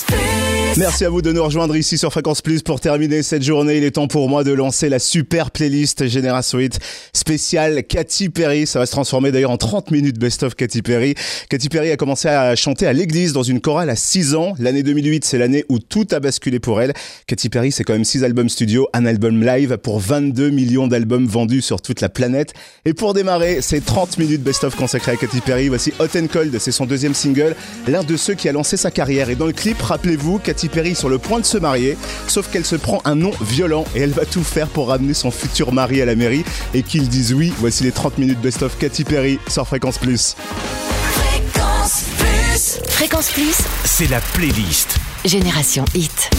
Stay. Merci à vous de nous rejoindre ici sur Fréquence Plus pour terminer cette journée. Il est temps pour moi de lancer la super playlist Génération 8 spéciale Katy Perry. Ça va se transformer d'ailleurs en 30 minutes best-of Katy Perry. Katy Perry a commencé à chanter à l'église dans une chorale à 6 ans. L'année 2008, c'est l'année où tout a basculé pour elle. Katy Perry, c'est quand même 6 albums studio, un album live pour 22 millions d'albums vendus sur toute la planète. Et pour démarrer ces 30 minutes best-of consacrées à Katy Perry, voici Hot and Cold. C'est son deuxième single, l'un de ceux qui a lancé sa carrière. Et dans le clip, rappelez-vous, Katy Perry sur le point de se marier, sauf qu'elle se prend un nom violent et elle va tout faire pour ramener son futur mari à la mairie et qu'il dise oui. Voici les 30 minutes best-of Katy Perry sur Fréquence Plus. Fréquence Plus Fréquence Plus C'est la playlist Génération Hit.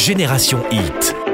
Génération Hit.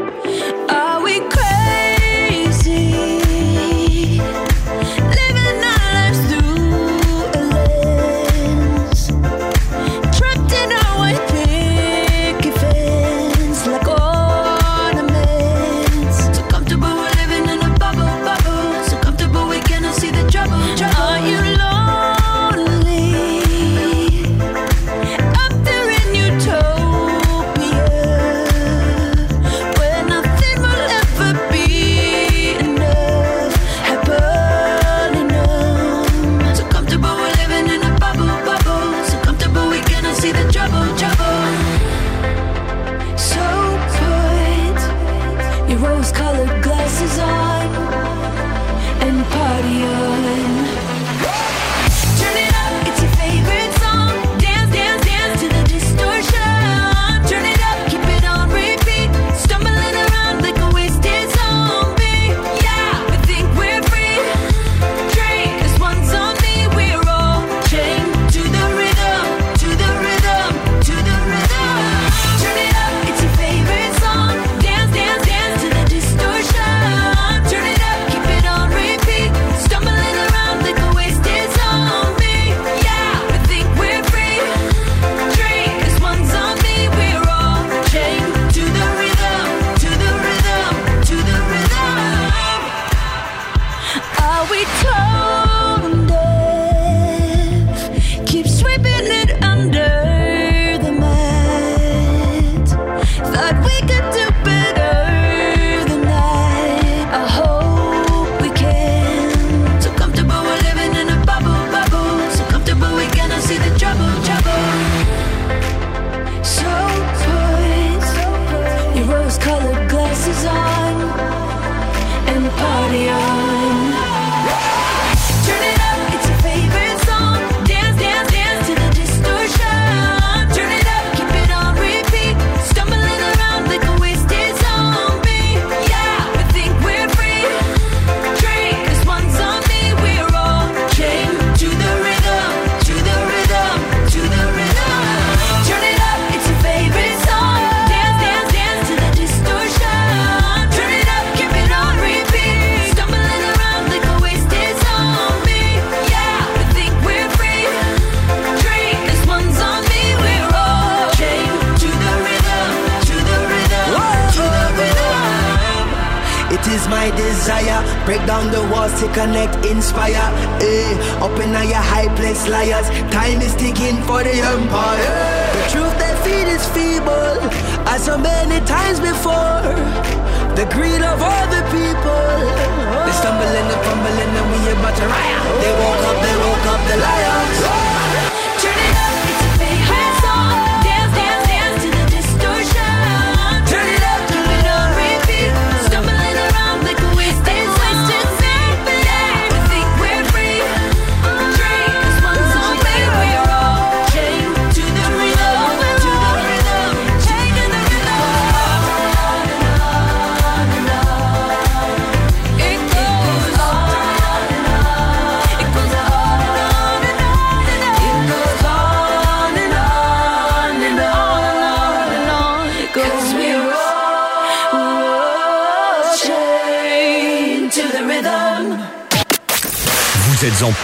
liars. Time is ticking for the empire.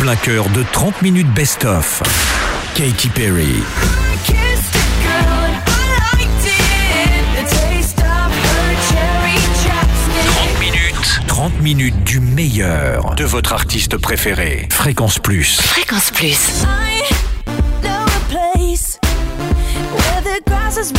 plein cœur de 30 minutes best-of. Katy Perry. minutes du meilleur de votre artiste préféré. Fréquence Plus. Fréquence Plus. I know a place where the grass is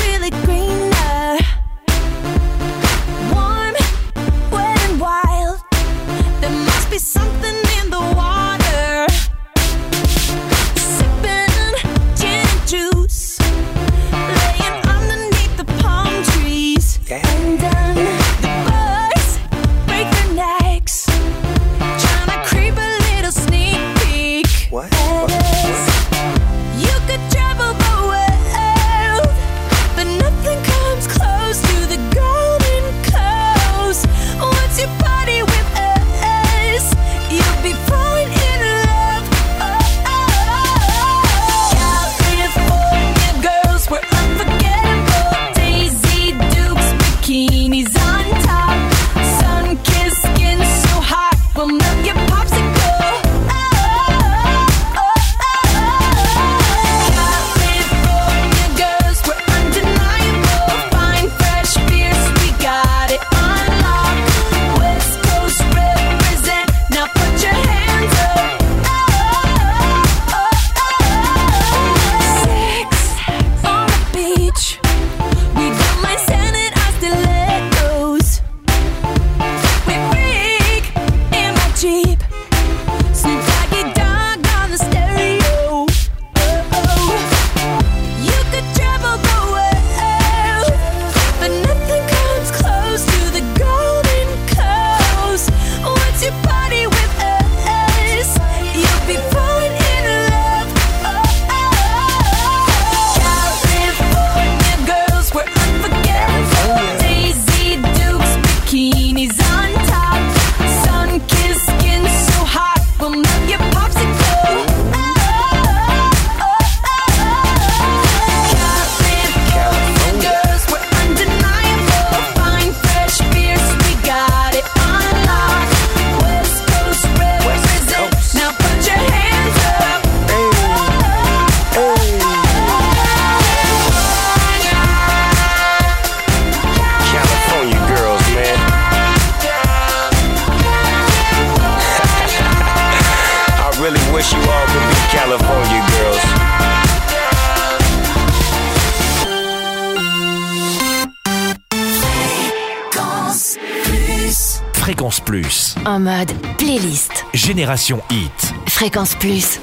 en mode playlist. Génération Hit. Fréquence Plus.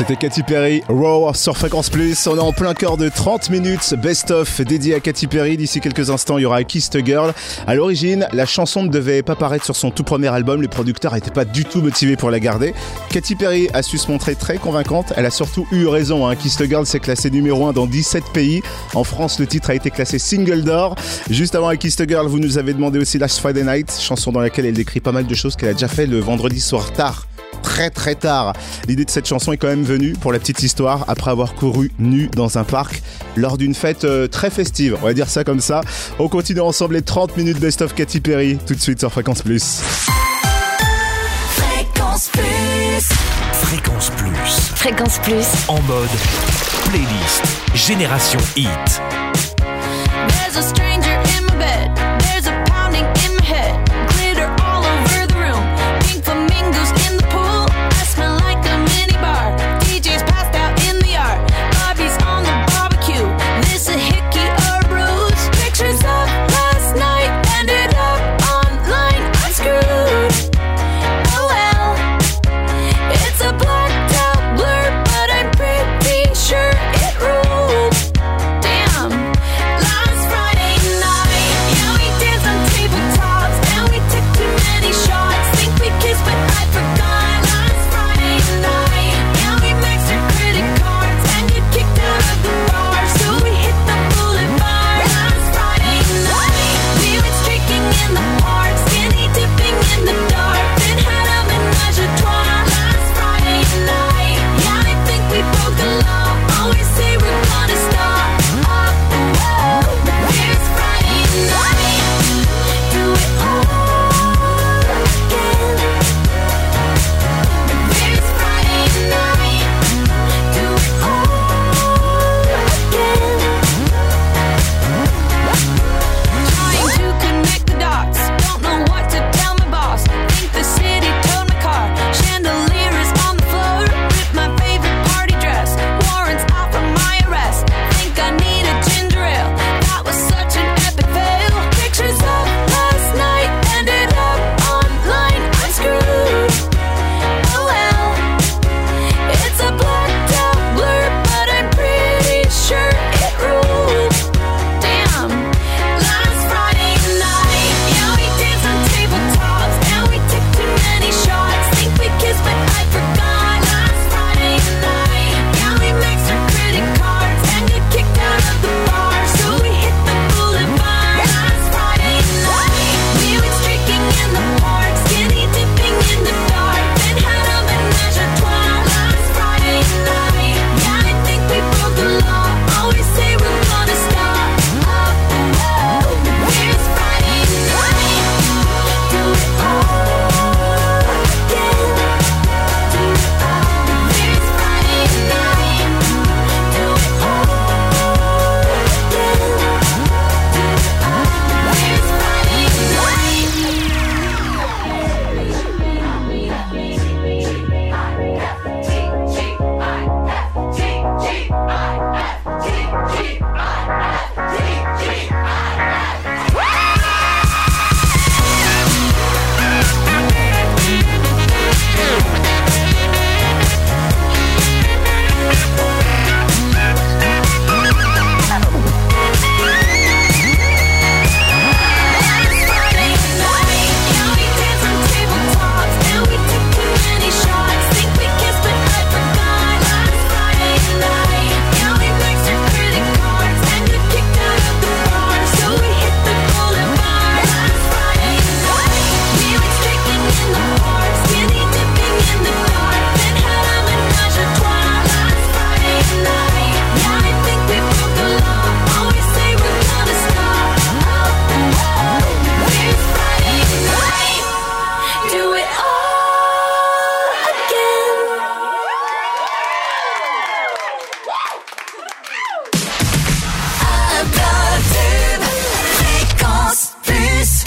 C'était Katy Perry, Raw sur Fréquence Plus. On est en plein cœur de 30 minutes best-of dédié à Katy Perry. D'ici quelques instants, il y aura Kiss the Girl. À l'origine, la chanson ne devait pas paraître sur son tout premier album. Les producteurs n'étaient pas du tout motivés pour la garder. Katy Perry a su se montrer très convaincante. Elle a surtout eu raison. Hein. Kiss the Girl s'est classé numéro 1 dans 17 pays. En France, le titre a été classé single d'or. Juste avant Kiss the Girl, vous nous avez demandé aussi Last Friday Night, chanson dans laquelle elle décrit pas mal de choses qu'elle a déjà fait le vendredi soir tard très très tard. L'idée de cette chanson est quand même venue, pour la petite histoire, après avoir couru nu dans un parc lors d'une fête euh, très festive. On va dire ça comme ça. On continue ensemble les 30 minutes Best of Katy Perry, tout de suite sur Fréquence Plus. Fréquence Plus. Fréquence Plus. Fréquence Plus. En mode playlist Génération Hit.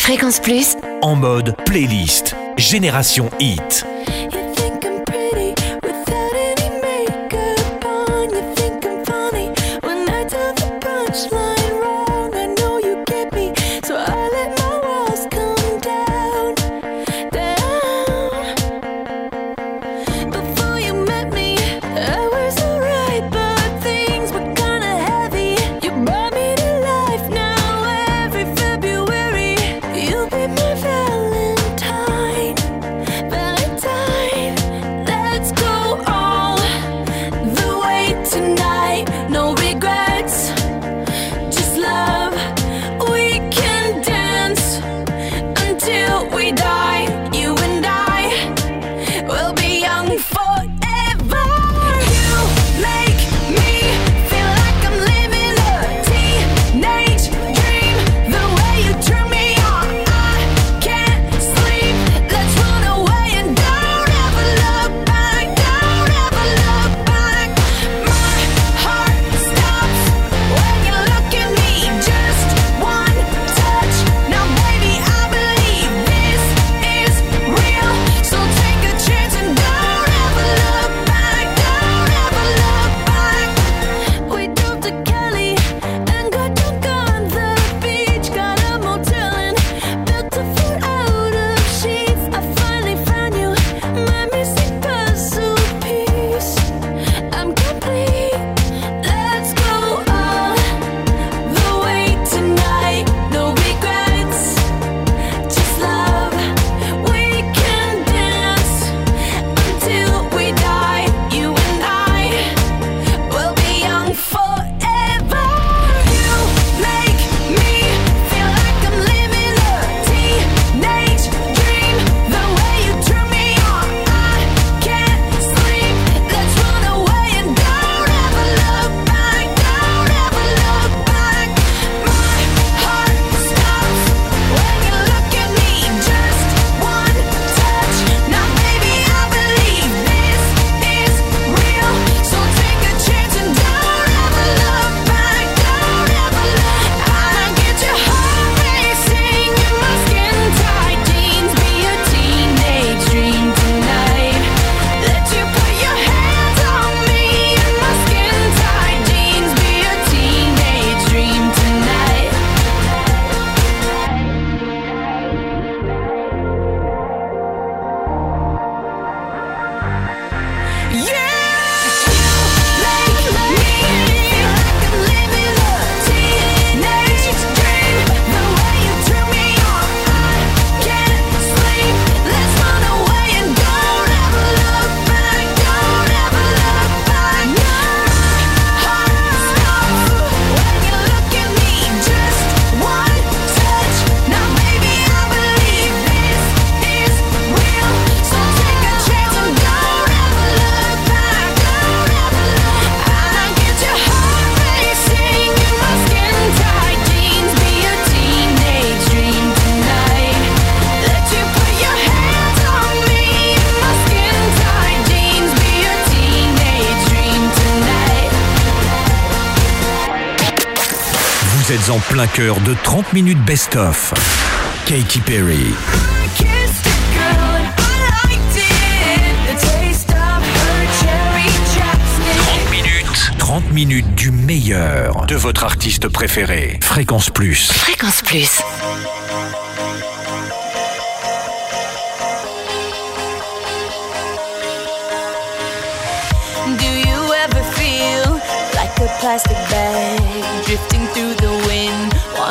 Fréquence Plus. En mode playlist. Génération Hit. plein cœur de 30 minutes best-of. Katy Perry. minutes du meilleur de votre artiste préféré. Fréquence Plus. Fréquence Plus. Do you ever feel like a plastic bag drifting through the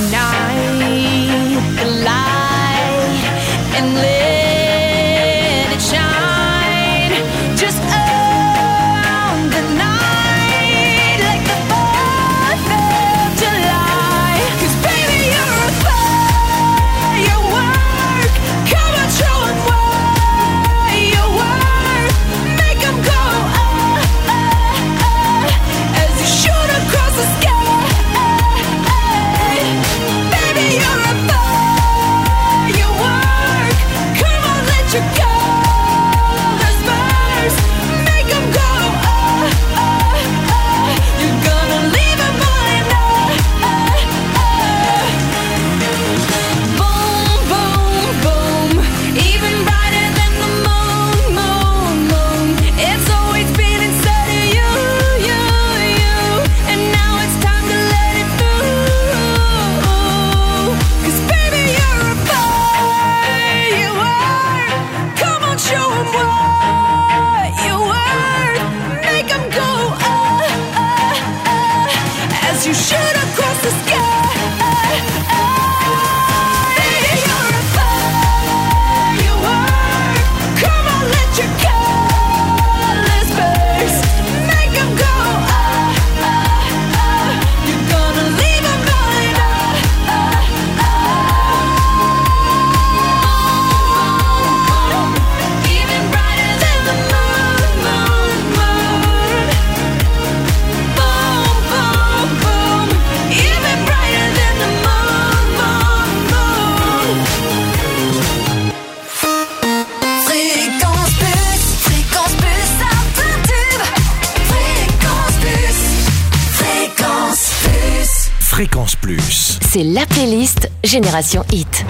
now. Fréquence Plus. C'est la playlist Génération Hit.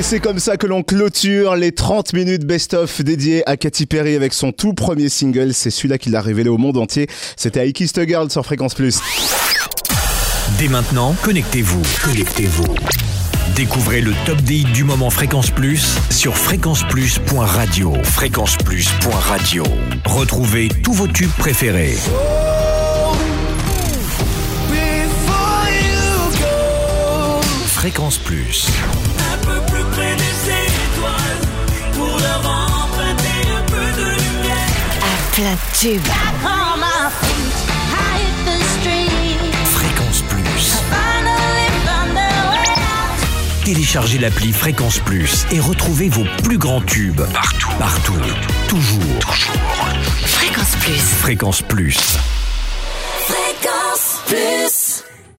Et c'est comme ça que l'on clôture les 30 minutes best-of dédiées à Katy Perry avec son tout premier single. C'est celui-là qui l'a révélé au monde entier. C'était I Kissed a Girl sur Fréquence Plus. Dès maintenant, connectez-vous. Connectez-vous. Découvrez le top des hits du moment Fréquence Plus sur fréquenceplus.radio. Fréquenceplus.radio. Retrouvez tous vos tubes préférés. Fréquence Plus. Street. Fréquence Plus. Téléchargez l'appli Fréquence Plus et retrouvez vos plus grands tubes. Partout. Partout. Toujours. Toujours. Fréquence Plus. Fréquence Plus.